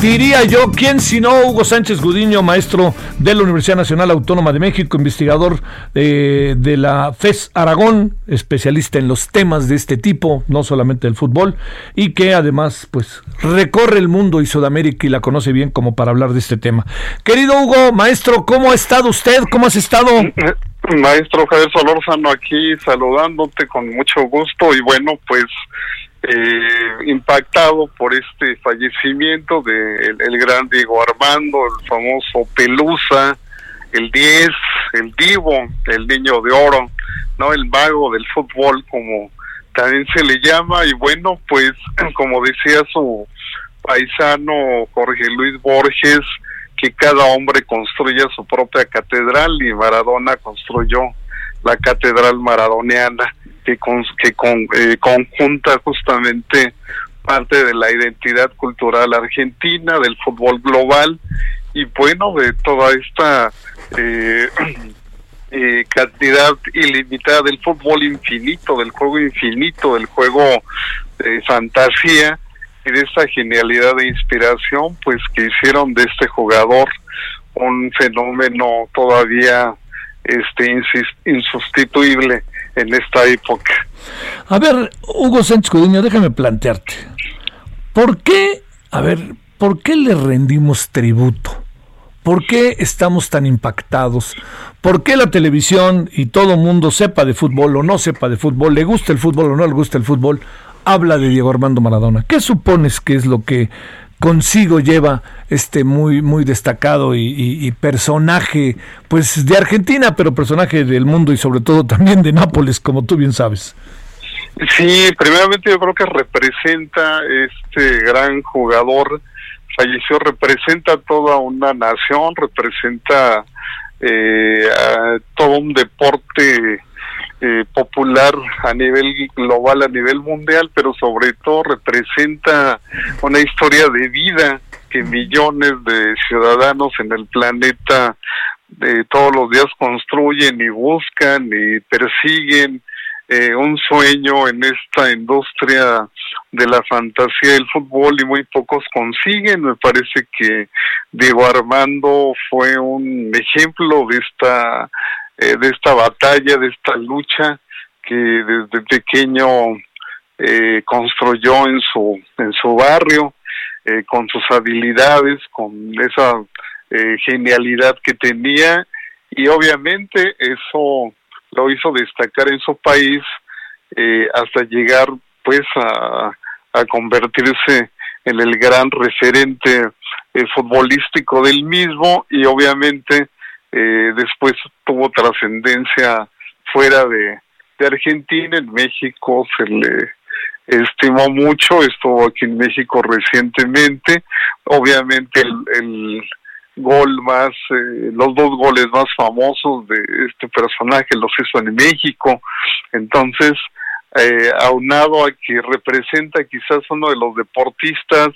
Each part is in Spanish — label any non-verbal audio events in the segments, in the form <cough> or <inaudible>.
Diría yo, ¿quién si no Hugo Sánchez Gudiño, maestro de la Universidad Nacional Autónoma de México, investigador eh, de la FES Aragón, especialista en los temas de este tipo, no solamente del fútbol, y que además pues recorre el mundo y Sudamérica y la conoce bien como para hablar de este tema. Querido Hugo, maestro, ¿cómo ha estado usted? ¿Cómo has estado? Maestro Javier Solórzano aquí saludándote con mucho gusto y bueno, pues eh, impactado por este fallecimiento de el, gran Diego Armando, el famoso Pelusa, el 10, el Divo, el niño de oro, no el mago del fútbol como también se le llama. Y bueno, pues <clears throat> como decía su paisano Jorge Luis Borges, que cada hombre construya su propia catedral y Maradona construyó la catedral maradoniana que, con, que con, eh, conjunta justamente parte de la identidad cultural argentina, del fútbol global y bueno, de toda esta eh, <clears throat> eh, cantidad ilimitada del fútbol infinito, del juego infinito, del juego de fantasía y de esta genialidad de inspiración, pues que hicieron de este jugador un fenómeno todavía este insustituible en esta época. A ver, Hugo Sánchez Codiño, déjame plantearte. ¿Por qué, a ver, por qué le rendimos tributo? ¿Por qué estamos tan impactados? ¿Por qué la televisión y todo mundo sepa de fútbol o no sepa de fútbol, le gusta el fútbol o no le gusta el fútbol, habla de Diego Armando Maradona? ¿Qué supones que es lo que consigo lleva este muy muy destacado y, personaje pues de Argentina pero personaje del mundo y sobre todo también de Nápoles como tú bien sabes. Sí primeramente yo creo que representa este gran jugador. Falleció representa toda una nación representa eh, a todo un deporte eh, popular a nivel global, a nivel mundial, pero sobre todo representa una historia de vida que millones de ciudadanos en el planeta de todos los días construyen y buscan y persiguen eh, un sueño en esta industria de la fantasía del fútbol y muy pocos consiguen. Me parece que Diego Armando fue un ejemplo de esta eh, de esta batalla, de esta lucha que desde pequeño eh, construyó en su en su barrio eh, con sus habilidades, con esa eh, genialidad que tenía. Y obviamente eso lo hizo destacar en su país hasta llegar pues a, a convertirse en el gran referente futbolístico del mismo. Y obviamente eh, después tuvo trascendencia fuera de, Argentina, en México se le estimó mucho, estuvo aquí en México recientemente, obviamente el, el gol más, eh, los dos goles más famosos de este personaje los hizo en México, entonces eh, aunado a que representa quizás uno de los deportistas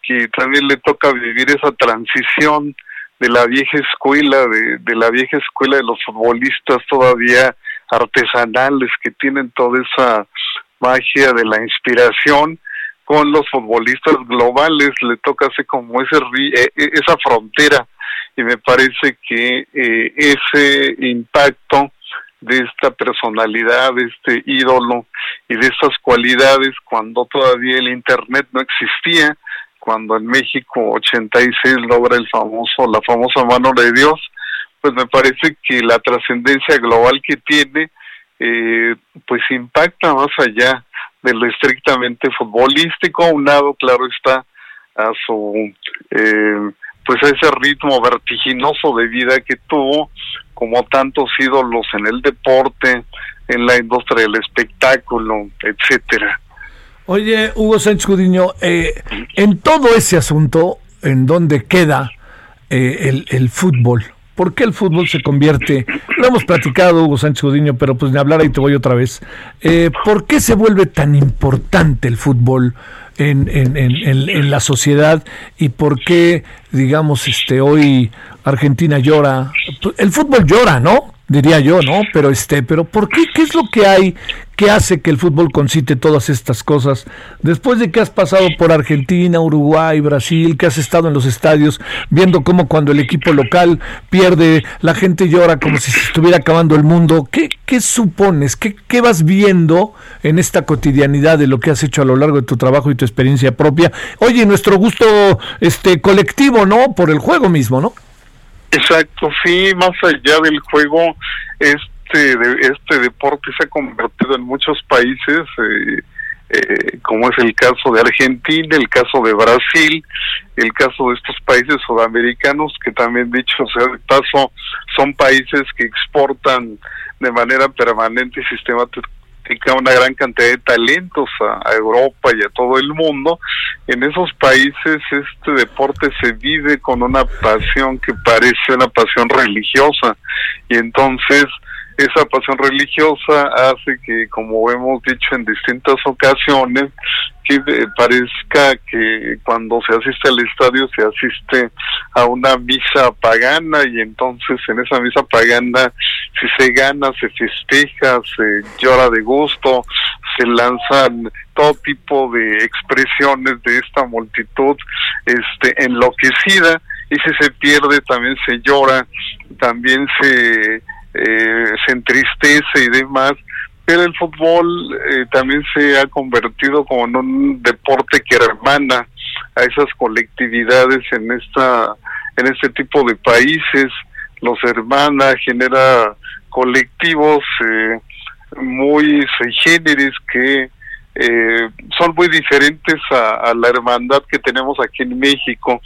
que también le toca vivir esa transición de la vieja escuela, de, de la vieja escuela de los futbolistas todavía artesanales que tienen toda esa magia de la inspiración con los futbolistas globales. Le toca hacer como ese esa frontera. Y me parece que eh, ese impacto de esta personalidad, de este ídolo y de estas cualidades cuando todavía el internet no existía, cuando en México 86 logra el famoso la famosa mano de Dios, pues me parece que la trascendencia global que tiene eh, pues impacta más allá de lo estrictamente futbolístico, unado claro está a su eh, pues a ese ritmo vertiginoso de vida que tuvo como tantos ídolos en el deporte, en la industria del espectáculo, etcétera. Oye, Hugo Sánchez Gudiño, eh, en todo ese asunto, ¿en dónde queda eh, el, fútbol? ¿Por qué el fútbol se convierte? Lo hemos platicado, Hugo Sánchez Gudiño, pero pues ni hablar ahí te voy otra vez. Eh, ¿Por qué se vuelve tan importante el fútbol en, en, la sociedad y por qué, digamos, este hoy Argentina llora? El fútbol llora, ¿no? Diría yo, ¿no? Pero este, pero ¿por qué? ¿Qué es lo que hay que hace que el fútbol concite todas estas cosas? Después de que has pasado por Argentina, Uruguay, Brasil, que has estado en los estadios viendo cómo cuando el equipo local pierde, la gente llora como si se estuviera acabando el mundo. ¿Qué, qué supones? ¿Qué, ¿Qué vas viendo en esta cotidianidad de lo que has hecho a lo largo de tu trabajo y tu experiencia propia? Oye, nuestro gusto este colectivo, ¿no? Por el juego mismo, ¿no? Exacto, sí, más allá del juego, este, de, este deporte se ha convertido en muchos países, eh, eh, como es el caso de Argentina, el caso de Brasil, el caso de estos países sudamericanos, que también dicho sea de paso, son países que exportan de manera permanente y sistemática una gran cantidad de talentos a, Europa y a todo el mundo. En esos países este deporte se vive con una pasión que parece una pasión religiosa y entonces esa pasión religiosa hace que, como hemos dicho en distintas ocasiones, que parezca que cuando se asiste al estadio se asiste a una misa pagana y entonces en esa misa pagana si se gana se festeja, se llora de gusto, se lanzan todo tipo de expresiones de esta multitud este enloquecida. Y si se pierde también se llora, también se eh, se entristece y demás, pero el fútbol eh, también se ha convertido como en un deporte que hermana a esas colectividades en esta en este tipo de países los hermana genera colectivos eh, muy géneros que eh, son muy diferentes a, la hermandad que tenemos aquí en México.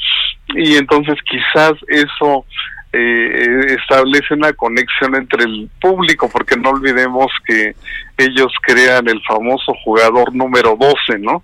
Y entonces quizás eso eh, establece una conexión entre el público, porque no olvidemos que ellos crean el famoso jugador número 12, ¿no?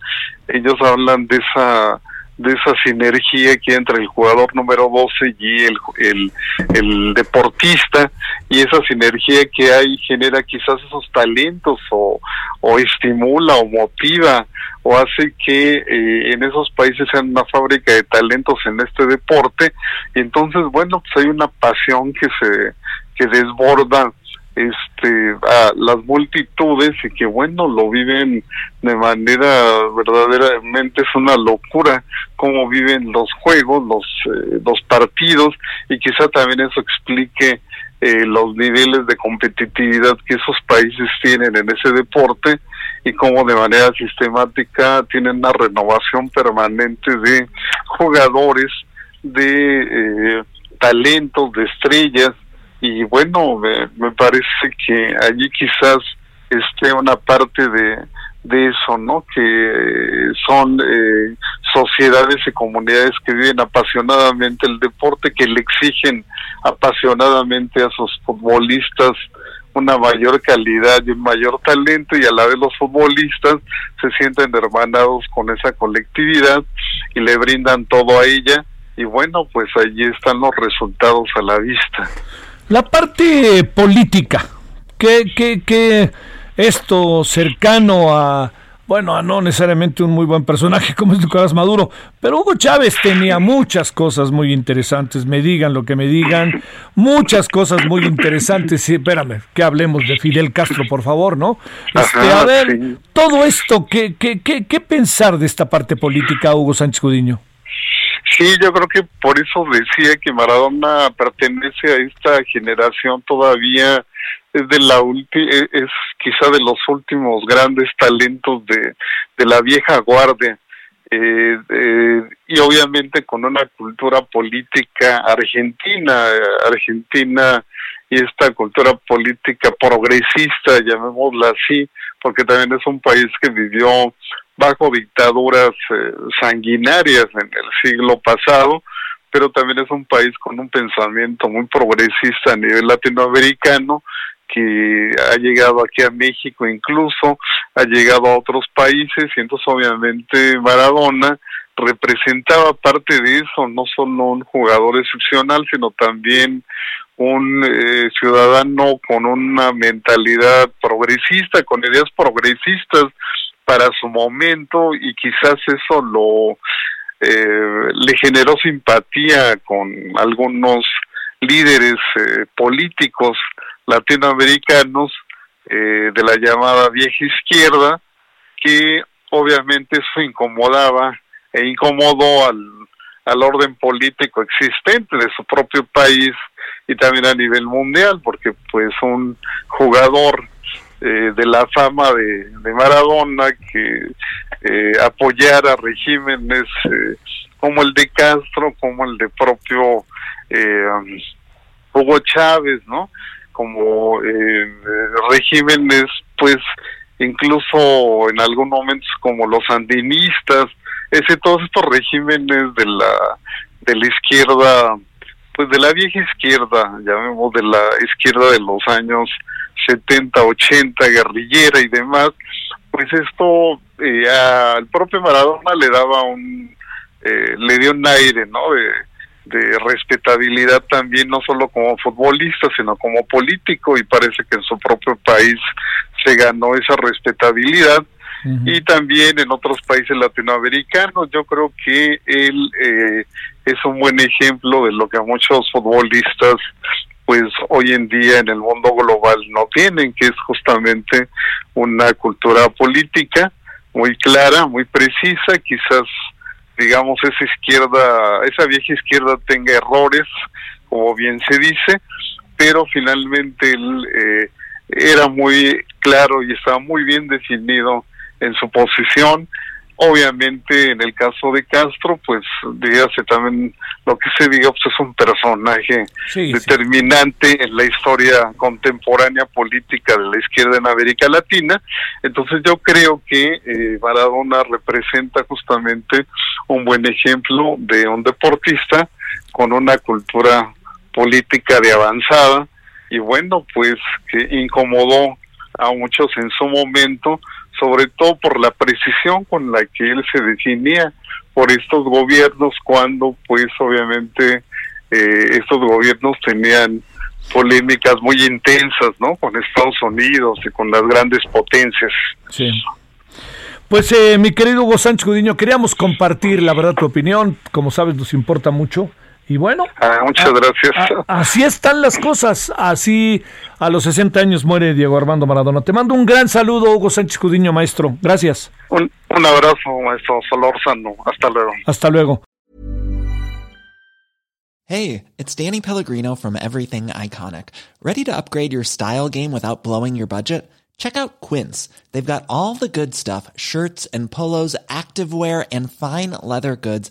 Ellos hablan de esa de esa sinergia que hay entre el jugador número 12 y el, el, deportista y esa sinergia que hay genera quizás esos talentos o, o estimula o motiva o hace que eh, en esos países sean una fábrica de talentos en este deporte entonces bueno pues hay una pasión que se que desborda este a las multitudes y que bueno lo viven de manera verdaderamente es una locura cómo viven los juegos los eh, los partidos y quizá también eso explique eh, los niveles de competitividad que esos países tienen en ese deporte y cómo de manera sistemática tienen una renovación permanente de jugadores de eh, talentos de estrellas y bueno, me, parece que allí quizás esté una parte de, de eso, ¿no? Que son eh, sociedades y comunidades que viven apasionadamente el deporte, que le exigen apasionadamente a sus futbolistas una mayor calidad y un mayor talento y a la vez los futbolistas se sienten hermanados con esa colectividad y le brindan todo a ella y bueno, pues allí están los resultados a la vista. La parte política, que, que, esto cercano a, bueno, a no necesariamente un muy buen personaje como es Nicolás Maduro, pero Hugo Chávez tenía muchas cosas muy interesantes, me digan lo que me digan, muchas cosas muy interesantes, sí, espérame, que hablemos de Fidel Castro, por favor, ¿no? Este, a ver, todo esto, ¿qué, qué, qué, ¿qué pensar de esta parte política, Hugo Sánchez Cudiño? Sí, yo creo que por eso decía que Maradona pertenece a esta generación todavía es de la e, es quizá de los últimos grandes talentos de, de la vieja guardia eh, y obviamente con una cultura política argentina argentina y esta cultura política progresista llamémosla así porque también es un país que vivió bajo dictaduras eh, sanguinarias en el siglo pasado, pero también es un país con un pensamiento muy progresista a nivel latinoamericano que ha llegado aquí a México, incluso ha llegado a otros países, y entonces obviamente Maradona representaba parte de eso, no solo un jugador excepcional, sino también un eh, ciudadano con una mentalidad progresista, con ideas progresistas para su momento y quizás eso lo eh, le generó simpatía con algunos líderes eh, políticos latinoamericanos eh, de la llamada vieja izquierda, que obviamente eso incomodaba e incomodó al, al orden político existente de su propio país y también a nivel mundial, porque pues un jugador eh, de la fama de, de Maradona que eh, apoyara regímenes eh, como el de Castro, como el de propio eh, Hugo Chávez, ¿no? Como eh, regímenes, pues incluso en algunos momentos como los sandinistas, ese todos estos regímenes de la de la izquierda, pues de la vieja izquierda, llamemos de la izquierda de los años 70, 80, guerrillera y demás, pues esto eh, al propio Maradona le daba un, eh, le dio un aire, ¿no? De, de respetabilidad también, no solo como futbolista, sino como político, y parece que en su propio país se ganó esa respetabilidad. Uh -huh. Y también en otros países latinoamericanos, yo creo que él eh, es un buen ejemplo de lo que muchos futbolistas pues hoy en día en el mundo global no tienen, que es justamente una cultura política muy clara, muy precisa, quizás digamos esa izquierda, esa vieja izquierda tenga errores, como bien se dice, pero finalmente él eh, era muy claro y estaba muy bien definido en su posición Obviamente, en el caso de Castro, pues dígase también lo que se diga, pues es un personaje sí, determinante sí. en la historia contemporánea política de la izquierda en América Latina. Entonces, yo creo que eh, Maradona representa justamente un buen ejemplo de un deportista con una cultura política de avanzada y bueno, pues que incomodó a muchos en su momento sobre todo por la precisión con la que él se definía por estos gobiernos cuando pues obviamente eh, estos gobiernos tenían polémicas muy intensas, ¿no? Con Estados Unidos y con las grandes potencias. Sí. Pues eh, mi querido Hugo Sánchez Gudiño, queríamos compartir la verdad tu opinión, como sabes nos importa mucho. Y bueno, ah, muchas gracias. A, así están las cosas. Así a los 60 años muere Diego Armando Maradona. Te mando un gran saludo, Hugo Sánchez Cudiño, maestro. Gracias. Un, un abrazo, maestro Solorzano. Hasta luego. Hasta luego. Hey, it's Danny Pellegrino from Everything Iconic. ¿Ready to upgrade your style game without blowing your budget? Check out Quince. They've got all the good stuff shirts and polos, activewear, and fine leather goods